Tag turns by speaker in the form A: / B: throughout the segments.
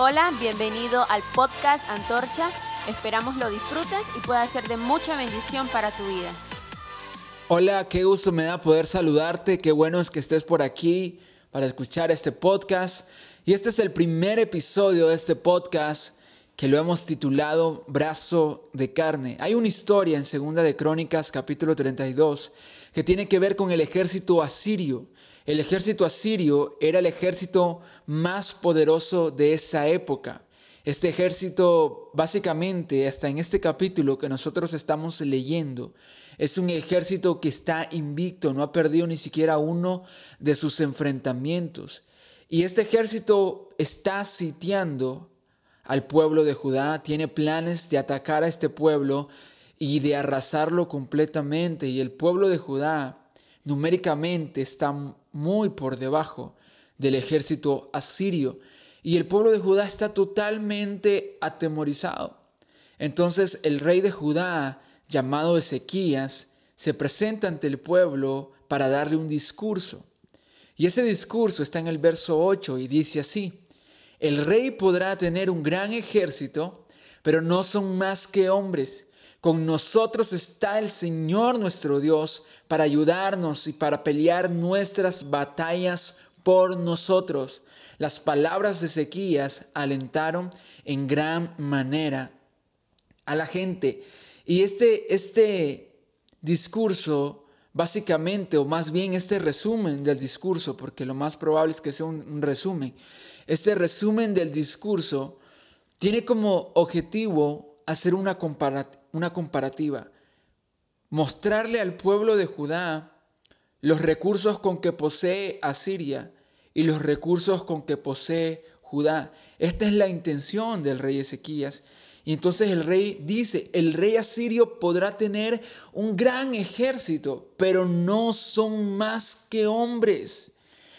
A: Hola, bienvenido al podcast Antorcha. Esperamos lo disfrutes y pueda ser de mucha bendición para tu vida.
B: Hola, qué gusto me da poder saludarte, qué bueno es que estés por aquí para escuchar este podcast. Y este es el primer episodio de este podcast que lo hemos titulado Brazo de carne. Hay una historia en Segunda de Crónicas capítulo 32 que tiene que ver con el ejército asirio. El ejército asirio era el ejército más poderoso de esa época. Este ejército, básicamente, hasta en este capítulo que nosotros estamos leyendo, es un ejército que está invicto, no ha perdido ni siquiera uno de sus enfrentamientos. Y este ejército está sitiando al pueblo de Judá, tiene planes de atacar a este pueblo y de arrasarlo completamente. Y el pueblo de Judá numéricamente está muy por debajo del ejército asirio y el pueblo de Judá está totalmente atemorizado. Entonces el rey de Judá, llamado Ezequías, se presenta ante el pueblo para darle un discurso. Y ese discurso está en el verso 8 y dice así, el rey podrá tener un gran ejército, pero no son más que hombres. Con nosotros está el Señor nuestro Dios para ayudarnos y para pelear nuestras batallas por nosotros. Las palabras de Ezequías alentaron en gran manera a la gente. Y este, este discurso, básicamente, o más bien este resumen del discurso, porque lo más probable es que sea un, resumen, este resumen del discurso tiene como objetivo hacer una, una comparativa mostrarle al pueblo de Judá los recursos con que posee Asiria y los recursos con que posee Judá. Esta es la intención del rey Ezequías. Y entonces el rey dice, el rey asirio podrá tener un gran ejército, pero no son más que hombres.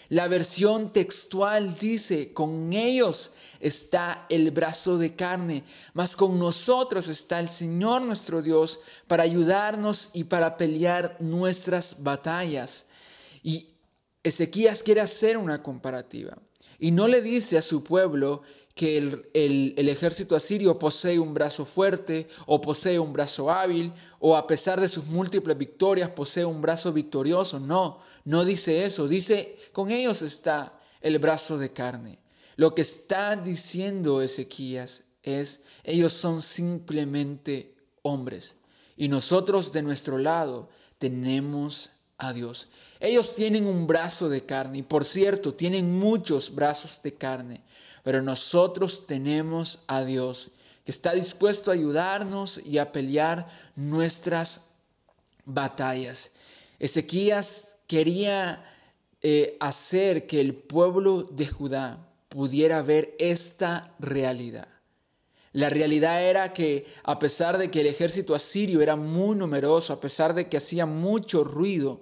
B: La versión textual dice, con ellos está el brazo de carne, mas con nosotros está el Señor nuestro Dios para ayudarnos y para pelear nuestras batallas. Y Ezequías quiere hacer una comparativa y no le dice a su pueblo que el, el, ejército asirio posee un brazo fuerte o posee un brazo hábil o a pesar de sus múltiples victorias posee un brazo victorioso. No, no dice eso. Dice, con ellos está el brazo de carne. Lo que está diciendo Ezequías es, ellos son simplemente hombres. Y nosotros de nuestro lado tenemos a Dios. Ellos tienen un brazo de carne y por cierto, tienen muchos brazos de carne, pero nosotros tenemos a Dios que está dispuesto a ayudarnos y a pelear nuestras batallas. Ezequías quería eh, hacer que el pueblo de Judá pudiera ver esta realidad. La realidad era que a pesar de que el ejército asirio era muy numeroso, a pesar de que hacía mucho ruido,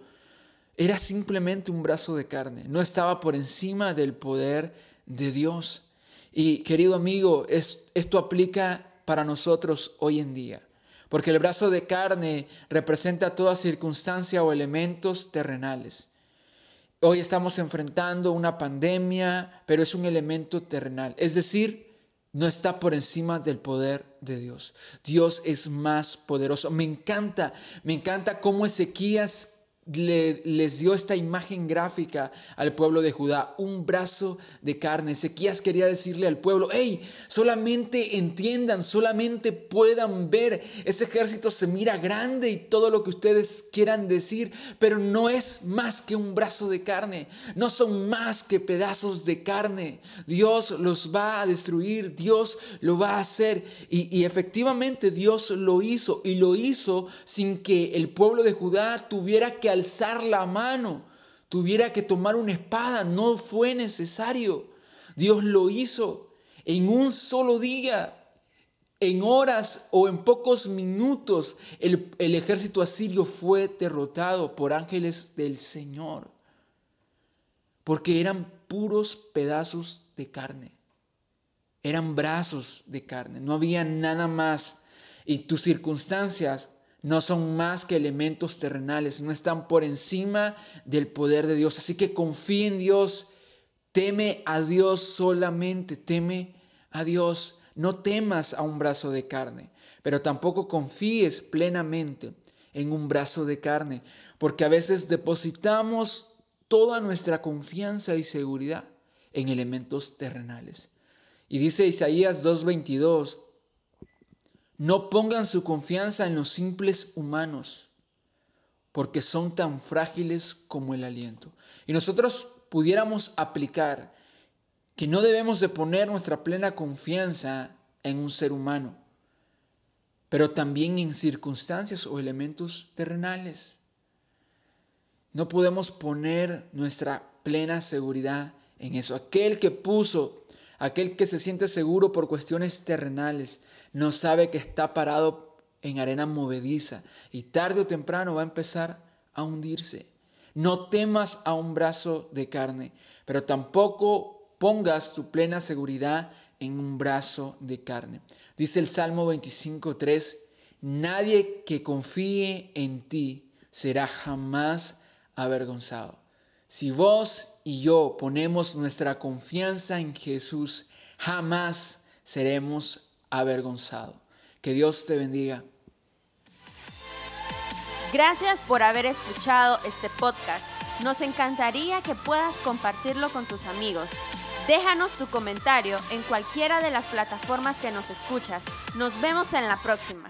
B: era simplemente un brazo de carne, no estaba por encima del poder de Dios. Y querido amigo, esto aplica para nosotros hoy en día, porque el brazo de carne representa toda circunstancia o elementos terrenales. Hoy estamos enfrentando una pandemia, pero es un elemento terrenal. Es decir, no está por encima del poder de Dios. Dios es más poderoso. Me encanta, me encanta cómo Ezequías les dio esta imagen gráfica al pueblo de Judá, un brazo de carne. Ezequías quería decirle al pueblo, hey, solamente entiendan, solamente puedan ver, ese ejército se mira grande y todo lo que ustedes quieran decir, pero no es más que un brazo de carne, no son más que pedazos de carne. Dios los va a destruir, Dios lo va a hacer y, y efectivamente Dios lo hizo y lo hizo sin que el pueblo de Judá tuviera que alzar la mano, tuviera que tomar una espada, no fue necesario. Dios lo hizo en un solo día, en horas o en pocos minutos. El, el ejército asirio fue derrotado por ángeles del Señor, porque eran puros pedazos de carne. Eran brazos de carne, no había nada más. Y tus circunstancias no son más que elementos terrenales, no están por encima del poder de Dios. Así que confía en Dios, teme a Dios solamente, teme a Dios, no temas a un brazo de carne, pero tampoco confíes plenamente en un brazo de carne, porque a veces depositamos toda nuestra confianza y seguridad en elementos terrenales. Y dice Isaías 2.22, no pongan su confianza en los simples humanos, porque son tan frágiles como el aliento. Y nosotros pudiéramos aplicar que no debemos de poner nuestra plena confianza en un ser humano, pero también en circunstancias o elementos terrenales. No podemos poner nuestra plena seguridad en eso. Aquel que puso, aquel que se siente seguro por cuestiones terrenales, no sabe que está parado en arena movediza y tarde o temprano va a empezar a hundirse. No temas a un brazo de carne, pero tampoco pongas tu plena seguridad en un brazo de carne. Dice el Salmo 25.3, nadie que confíe en ti será jamás avergonzado. Si vos y yo ponemos nuestra confianza en Jesús, jamás seremos avergonzados. Que Dios te bendiga.
A: Gracias por haber escuchado este podcast. Nos encantaría que puedas compartirlo con tus amigos. Déjanos tu comentario en cualquiera de las plataformas que nos escuchas. Nos vemos en la próxima.